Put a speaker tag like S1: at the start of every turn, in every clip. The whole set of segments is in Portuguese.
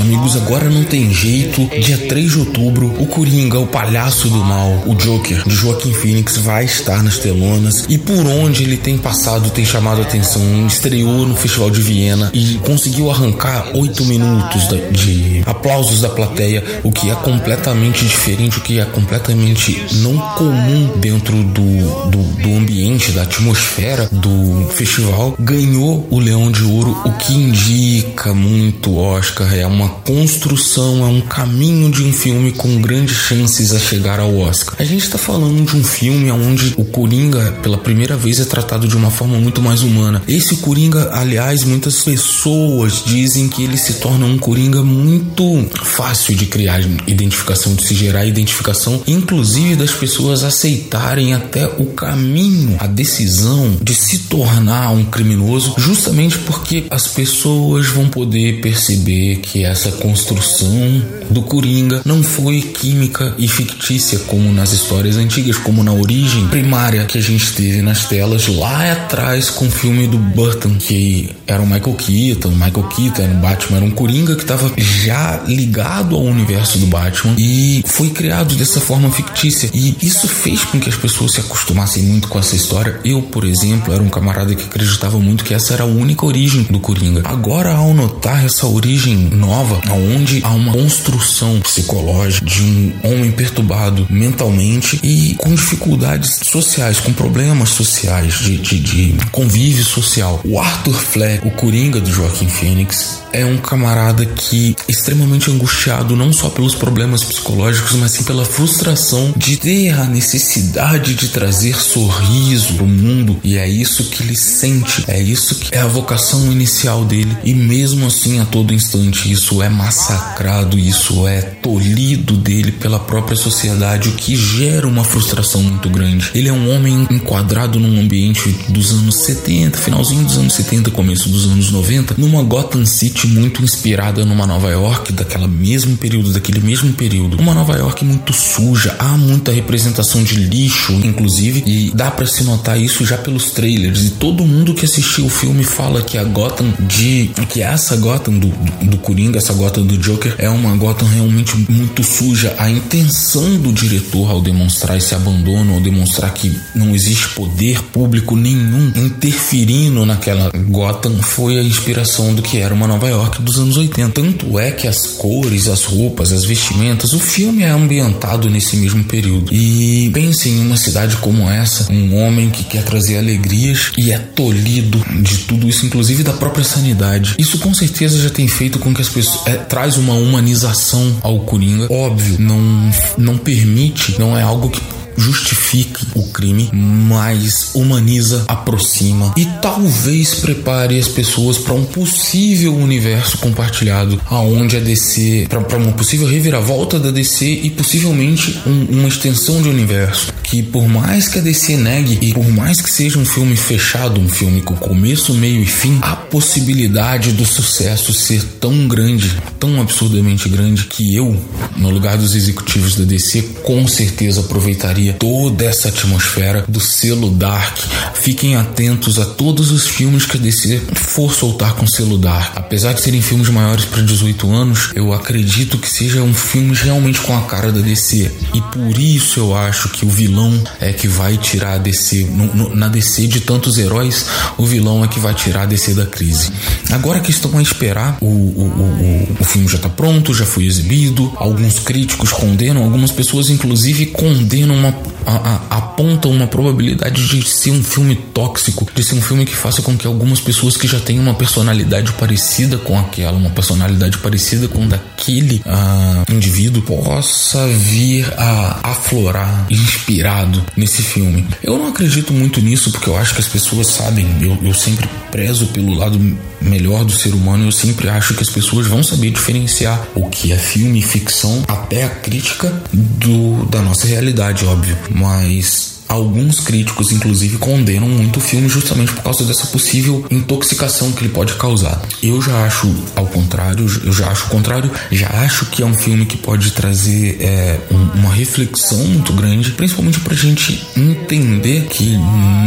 S1: amigos, agora não tem jeito. Dia 3 de outubro, o Coringa, o palhaço do mal, o Joker, de Joaquim Phoenix, vai estar nas telonas. E por onde ele tem passado, tem chamado a atenção. Estreou no Festival de Viena e conseguiu arrancar 8 minutos de aplausos da plateia, o que é completamente diferente, o que é completamente não comum dentro do, do, do ambiente, da atmosfera do festival. Ganhou o Leão de Ouro, o que indica muito Oscar. É uma construção, é um caminho de um filme com grandes chances a chegar ao Oscar. A gente está falando de um filme onde o Coringa, pela primeira vez, é tratado de uma forma muito mais humana. Esse Coringa, aliás, muitas pessoas dizem que ele se torna um Coringa muito fácil de criar identificação, de se gerar identificação, inclusive das pessoas aceitarem até o caminho, a decisão de se tornar um criminoso, justamente porque as pessoas vão poder perceber que essa construção do Coringa não foi química e fictícia como nas histórias antigas, como na origem primária que a gente teve nas telas lá atrás com o filme do Burton, que era o Michael Keaton, Michael Keaton era Batman, era um Coringa que estava já ligado ao universo do Batman e foi criado dessa forma fictícia. E isso fez com que as pessoas se acostumassem muito com essa história. Eu, por exemplo, era um camarada que acreditava muito que essa era a única origem do Coringa. Agora, ao notar essa origem nova, onde há uma construção psicológica de um homem perturbado mentalmente e com dificuldades sociais, com problemas sociais, de, de, de convívio social. O Arthur Fleck, o Coringa do Joaquim Phoenix, é um camarada que é extremamente angustiado não só pelos problemas psicológicos, mas sim pela frustração de ter a necessidade de trazer sorriso pro mundo e é isso que ele sente, é isso que é a vocação inicial dele e mesmo assim a todo instante isso é massacrado, isso é tolhido dele pela própria sociedade, o que gera uma frustração muito grande. Ele é um homem enquadrado num ambiente dos anos 70, finalzinho dos anos 70, começo dos anos 90, numa Gotham City muito inspirada numa Nova York daquela mesmo período, daquele mesmo período. Uma Nova York muito suja, há muita representação de lixo, inclusive, e dá para se notar isso já pelos trailers. E todo mundo que assistiu o filme fala que a Gotham de que essa Gotham do, do, do Coringa, essa Gotham do Joker é uma Gotham realmente muito suja. A intenção do diretor ao demonstrar esse abandono, ao demonstrar que não existe poder público nenhum interferindo naquela Gotham foi a inspiração do que era uma Nova York dos anos 80. Tanto é que as cores, as roupas, as vestimentas, o filme é ambientado nesse mesmo período. E pense em uma cidade como essa, um homem que quer trazer alegrias e é tolhido de tudo isso, inclusive da própria sanidade. Isso com certeza já tem feito com que as pessoas é, traz uma humanização ao Coringa. Óbvio, não não permite, não é algo que justifique o crime, mas humaniza, aproxima e talvez prepare as pessoas para um possível universo compartilhado, aonde a DC para uma possível reviravolta da DC e possivelmente um, uma extensão de universo. Que por mais que a DC negue e por mais que seja um filme fechado, um filme com começo, meio e fim, a possibilidade do sucesso ser tão grande, tão absurdamente grande que eu, no lugar dos executivos da DC, com certeza aproveitaria toda essa atmosfera do selo Dark. Fiquem atentos a todos os filmes que a DC for soltar com selo Dark. Apesar de serem filmes maiores para 18 anos, eu acredito que sejam filmes realmente com a cara da DC. E por isso eu acho que o vilão é que vai tirar a DC. No, no, na DC de tantos heróis, o vilão é que vai tirar a DC da crise. Agora a questão é esperar. O, o, o, o filme já está pronto, já foi exibido. Alguns críticos condenam, algumas pessoas inclusive condenam uma a, a, aponta uma probabilidade de ser um filme tóxico, de ser um filme que faça com que algumas pessoas que já têm uma personalidade parecida com aquela, uma personalidade parecida com daquele uh, indivíduo, possa vir a aflorar inspirado nesse filme. Eu não acredito muito nisso porque eu acho que as pessoas sabem, eu, eu sempre prezo pelo lado melhor do ser humano, eu sempre acho que as pessoas vão saber diferenciar o que é filme e ficção até a crítica do, da nossa realidade, óbvio. Mas alguns críticos, inclusive, condenam muito o filme justamente por causa dessa possível intoxicação que ele pode causar. Eu já acho ao contrário, eu já acho o contrário, já acho que é um filme que pode trazer é, um, uma reflexão muito grande, principalmente pra gente entender que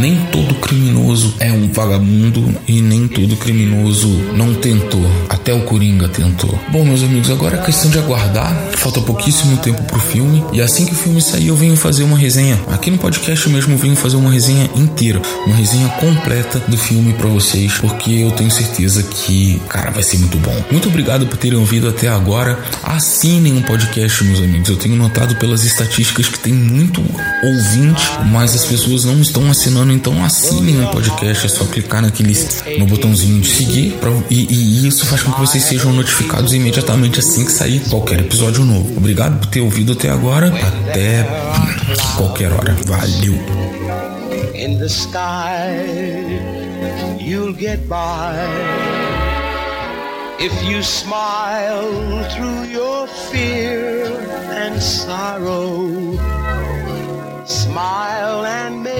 S1: nem todo criminoso é um vagabundo e nem todo criminoso não tentou. Até o Coringa tentou. Bom, meus amigos, agora é questão de aguardar. Falta pouquíssimo tempo pro filme. E assim que o filme sair, eu venho fazer uma resenha. Aqui no podcast mesmo, venho fazer uma resenha inteira. Uma resenha completa do filme para vocês. Porque eu tenho certeza que, cara, vai ser muito bom. Muito obrigado por terem ouvido até agora. Assinem o um podcast, meus amigos. Eu tenho notado pelas estatísticas que tem muito ouvinte, mas as pessoas não estão assinando. Então assinem o um podcast. É só clicar naquele, no botãozinho de seguir. Pra, e, e isso faz com que vocês sejam notificados imediatamente assim que sair qualquer episódio novo. Obrigado por ter ouvido até agora. Até qualquer hora. Valeu. In the sky, you'll get by if you smile through your fear and sorrow. Smile and make